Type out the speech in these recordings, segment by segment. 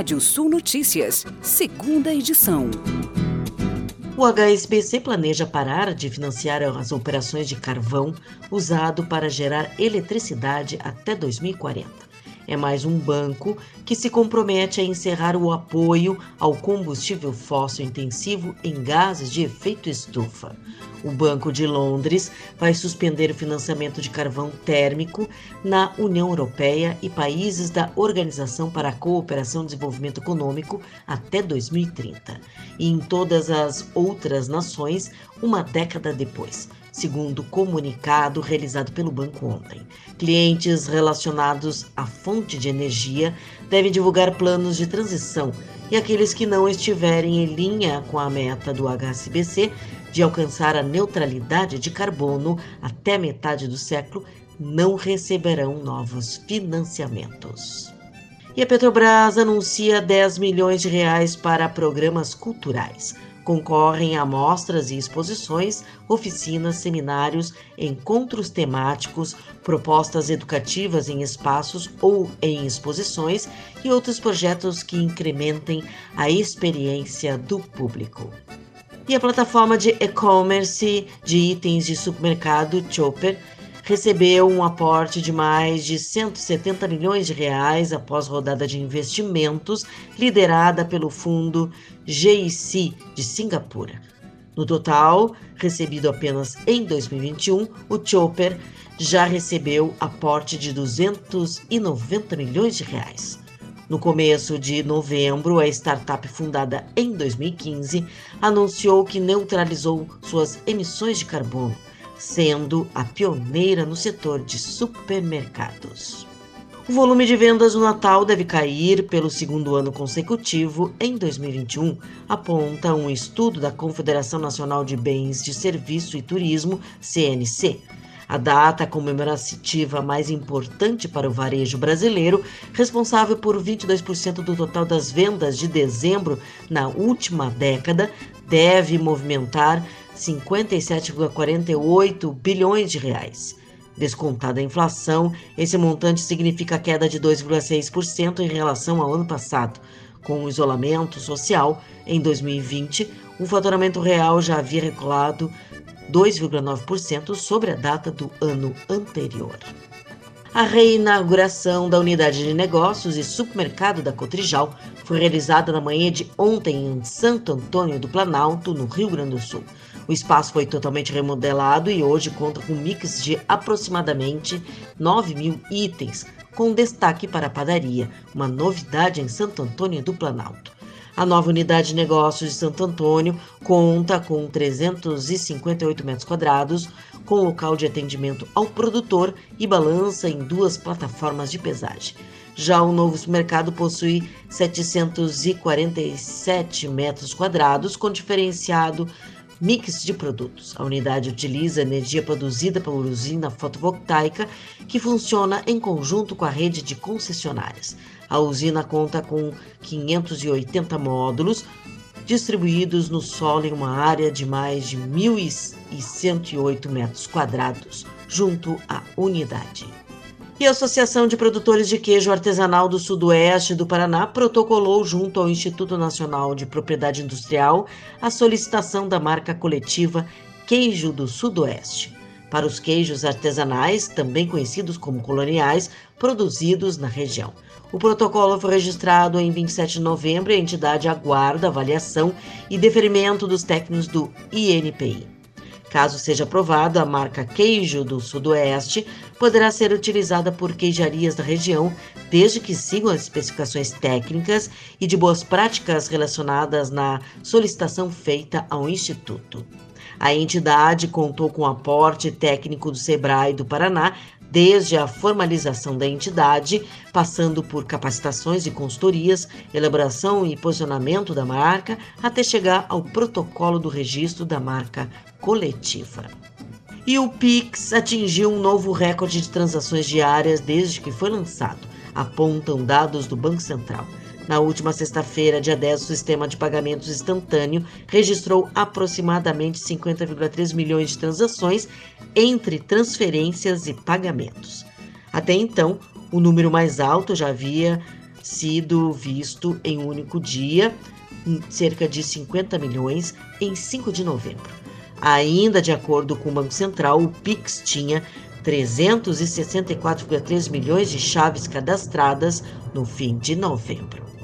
Rádio Sul Notícias, segunda edição. O HSBC planeja parar de financiar as operações de carvão usado para gerar eletricidade até 2040 é mais um banco que se compromete a encerrar o apoio ao combustível fóssil intensivo em gases de efeito estufa. O Banco de Londres vai suspender o financiamento de carvão térmico na União Europeia e países da Organização para a Cooperação e Desenvolvimento Econômico até 2030, e em todas as outras nações uma década depois segundo comunicado realizado pelo banco ontem. Clientes relacionados à fonte de energia devem divulgar planos de transição e aqueles que não estiverem em linha com a meta do HSBC de alcançar a neutralidade de carbono até metade do século não receberão novos financiamentos. E a Petrobras anuncia 10 milhões de reais para programas culturais. Concorrem a mostras e exposições, oficinas, seminários, encontros temáticos, propostas educativas em espaços ou em exposições e outros projetos que incrementem a experiência do público. E a plataforma de e-commerce de itens de supermercado Chopper recebeu um aporte de mais de 170 milhões de reais após rodada de investimentos liderada pelo fundo GIC de Singapura. No total, recebido apenas em 2021, o Chopper já recebeu aporte de 290 milhões de reais. No começo de novembro, a startup fundada em 2015 anunciou que neutralizou suas emissões de carbono sendo a pioneira no setor de supermercados. O volume de vendas no Natal deve cair pelo segundo ano consecutivo em 2021, aponta um estudo da Confederação Nacional de Bens de Serviço e Turismo, CNC. A data comemorativa mais importante para o varejo brasileiro, responsável por 22% do total das vendas de dezembro na última década, deve movimentar 57,48 bilhões de reais. Descontada a inflação, esse montante significa queda de 2,6% em relação ao ano passado. Com o isolamento social, em 2020, o faturamento real já havia recuado 2,9% sobre a data do ano anterior. A reinauguração da unidade de negócios e supermercado da Cotrijal foi realizada na manhã de ontem em Santo Antônio do Planalto, no Rio Grande do Sul. O espaço foi totalmente remodelado e hoje conta com um mix de aproximadamente 9 mil itens, com destaque para a padaria, uma novidade em Santo Antônio do Planalto. A nova unidade de negócios de Santo Antônio conta com 358 metros quadrados, com local de atendimento ao produtor e balança em duas plataformas de pesagem. Já o novo supermercado possui 747 metros quadrados, com diferenciado mix de produtos. A unidade utiliza energia produzida por usina fotovoltaica que funciona em conjunto com a rede de concessionárias. A usina conta com 580 módulos distribuídos no solo em uma área de mais de 1.108 metros quadrados, junto à unidade. E a Associação de Produtores de Queijo Artesanal do Sudoeste do Paraná protocolou junto ao Instituto Nacional de Propriedade Industrial a solicitação da marca coletiva Queijo do Sudoeste para os queijos artesanais, também conhecidos como coloniais, produzidos na região. O protocolo foi registrado em 27 de novembro e a entidade aguarda avaliação e deferimento dos técnicos do INPI. Caso seja aprovado, a marca Queijo do Sudoeste poderá ser utilizada por queijarias da região, desde que sigam as especificações técnicas e de boas práticas relacionadas na solicitação feita ao Instituto. A entidade contou com aporte técnico do SEBRAE do Paraná desde a formalização da entidade, passando por capacitações e consultorias, elaboração e posicionamento da marca, até chegar ao protocolo do registro da marca coletiva. E o Pix atingiu um novo recorde de transações diárias desde que foi lançado, apontam dados do Banco Central. Na última sexta-feira, dia 10, o sistema de pagamentos instantâneo registrou aproximadamente 50,3 milhões de transações entre transferências e pagamentos. Até então, o número mais alto já havia sido visto em um único dia, cerca de 50 milhões em 5 de novembro. Ainda de acordo com o Banco Central, o Pix tinha 364,3 milhões de chaves cadastradas no fim de novembro.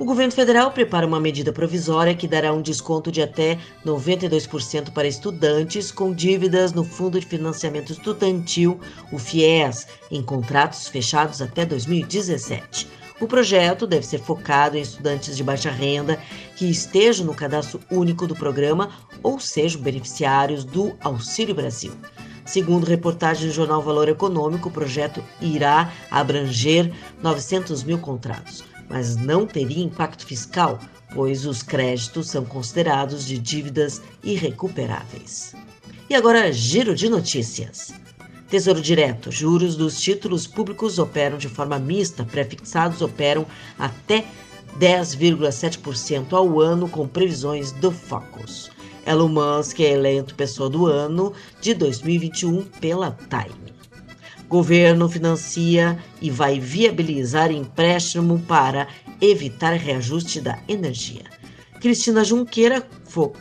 O governo federal prepara uma medida provisória que dará um desconto de até 92% para estudantes com dívidas no Fundo de Financiamento Estudantil, o FIES, em contratos fechados até 2017. O projeto deve ser focado em estudantes de baixa renda que estejam no cadastro único do programa ou sejam beneficiários do Auxílio Brasil. Segundo reportagem do jornal Valor Econômico, o projeto irá abranger 900 mil contratos mas não teria impacto fiscal, pois os créditos são considerados de dívidas irrecuperáveis. E agora, giro de notícias. Tesouro Direto. Juros dos títulos públicos operam de forma mista, prefixados operam até 10,7% ao ano, com previsões do Focus. Elon Musk é eleito pessoa do ano de 2021 pela Time. Governo financia e vai viabilizar empréstimo para evitar reajuste da energia. Cristina Junqueira,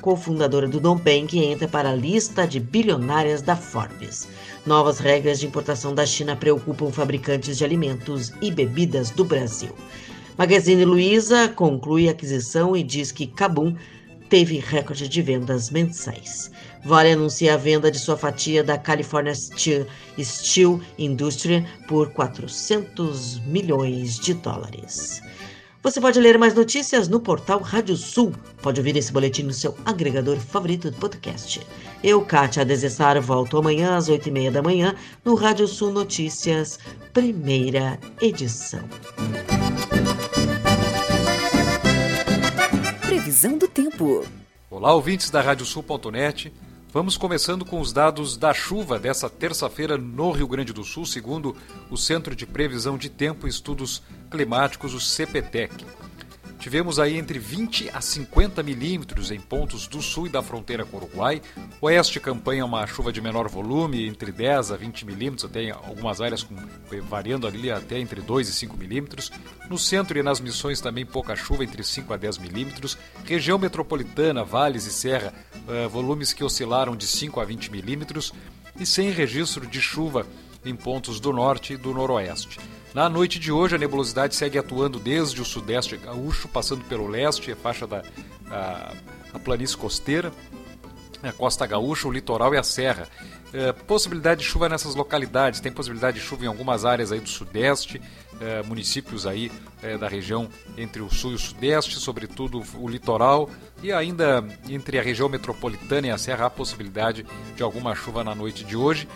cofundadora do Bank, entra para a lista de bilionárias da Forbes. Novas regras de importação da China preocupam fabricantes de alimentos e bebidas do Brasil. Magazine Luiza conclui a aquisição e diz que Cabum teve recorde de vendas mensais. Vale anuncia a venda de sua fatia da California Steel, Steel Industry por 400 milhões de dólares. Você pode ler mais notícias no portal Rádio Sul. Pode ouvir esse boletim no seu agregador favorito de podcast. Eu, Kátia Desessar, volto amanhã às 8h30 da manhã no Rádio Sul Notícias, primeira edição. Previsão do tempo. Olá, ouvintes da Radiosul.net. Vamos começando com os dados da chuva dessa terça-feira no Rio Grande do Sul, segundo o Centro de Previsão de Tempo e Estudos Climáticos, o CPTEC. Tivemos aí entre 20 a 50 milímetros em pontos do sul e da fronteira com o Uruguai. Oeste campanha uma chuva de menor volume, entre 10 a 20 milímetros, até algumas áreas com, variando ali até entre 2 e 5 milímetros. No centro e nas missões também pouca chuva, entre 5 a 10 milímetros. Região metropolitana, vales e serra, volumes que oscilaram de 5 a 20 milímetros. E sem registro de chuva em pontos do norte e do noroeste. Na noite de hoje, a nebulosidade segue atuando desde o sudeste gaúcho, passando pelo leste, a faixa da a, a planície costeira, a costa gaúcha, o litoral e a serra. É, possibilidade de chuva nessas localidades, tem possibilidade de chuva em algumas áreas aí do sudeste, é, municípios aí é, da região entre o sul e o sudeste, sobretudo o litoral, e ainda entre a região metropolitana e a serra há possibilidade de alguma chuva na noite de hoje.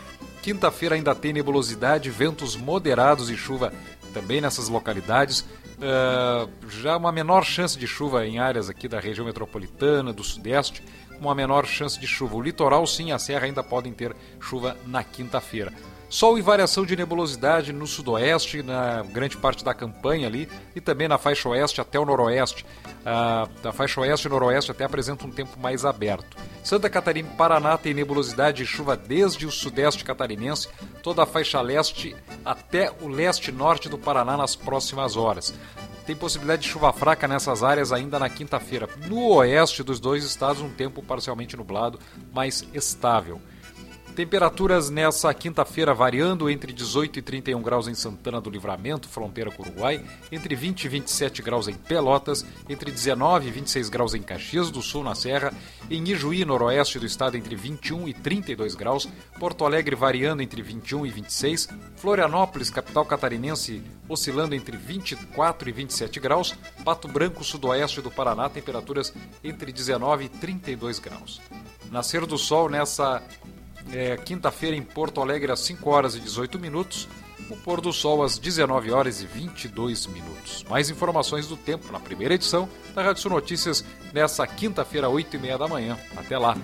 Quinta-feira ainda tem nebulosidade, ventos moderados e chuva também nessas localidades. Uh, já uma menor chance de chuva em áreas aqui da região metropolitana, do sudeste, uma menor chance de chuva. O litoral, sim, a serra ainda podem ter chuva na quinta-feira. Sol e variação de nebulosidade no sudoeste, na grande parte da campanha ali, e também na faixa oeste até o noroeste. Ah, a faixa oeste e noroeste até apresenta um tempo mais aberto. Santa Catarina e Paraná tem nebulosidade e chuva desde o sudeste catarinense, toda a faixa leste até o leste-norte do Paraná nas próximas horas. Tem possibilidade de chuva fraca nessas áreas ainda na quinta-feira. No oeste dos dois estados, um tempo parcialmente nublado, mais estável. Temperaturas nessa quinta-feira variando entre 18 e 31 graus em Santana do Livramento, fronteira com o Uruguai, entre 20 e 27 graus em Pelotas, entre 19 e 26 graus em Caxias do Sul, na Serra, em Ijuí, noroeste do estado, entre 21 e 32 graus, Porto Alegre variando entre 21 e 26, Florianópolis, capital catarinense, oscilando entre 24 e 27 graus, Pato Branco, sudoeste do Paraná, temperaturas entre 19 e 32 graus. Nascer do sol nessa é, quinta-feira em Porto Alegre às 5 horas e 18 minutos, o pôr do sol às 19 horas e 22 minutos. Mais informações do tempo na primeira edição da Rádio Sul Notícias nessa quinta-feira, 8 e meia da manhã. Até lá!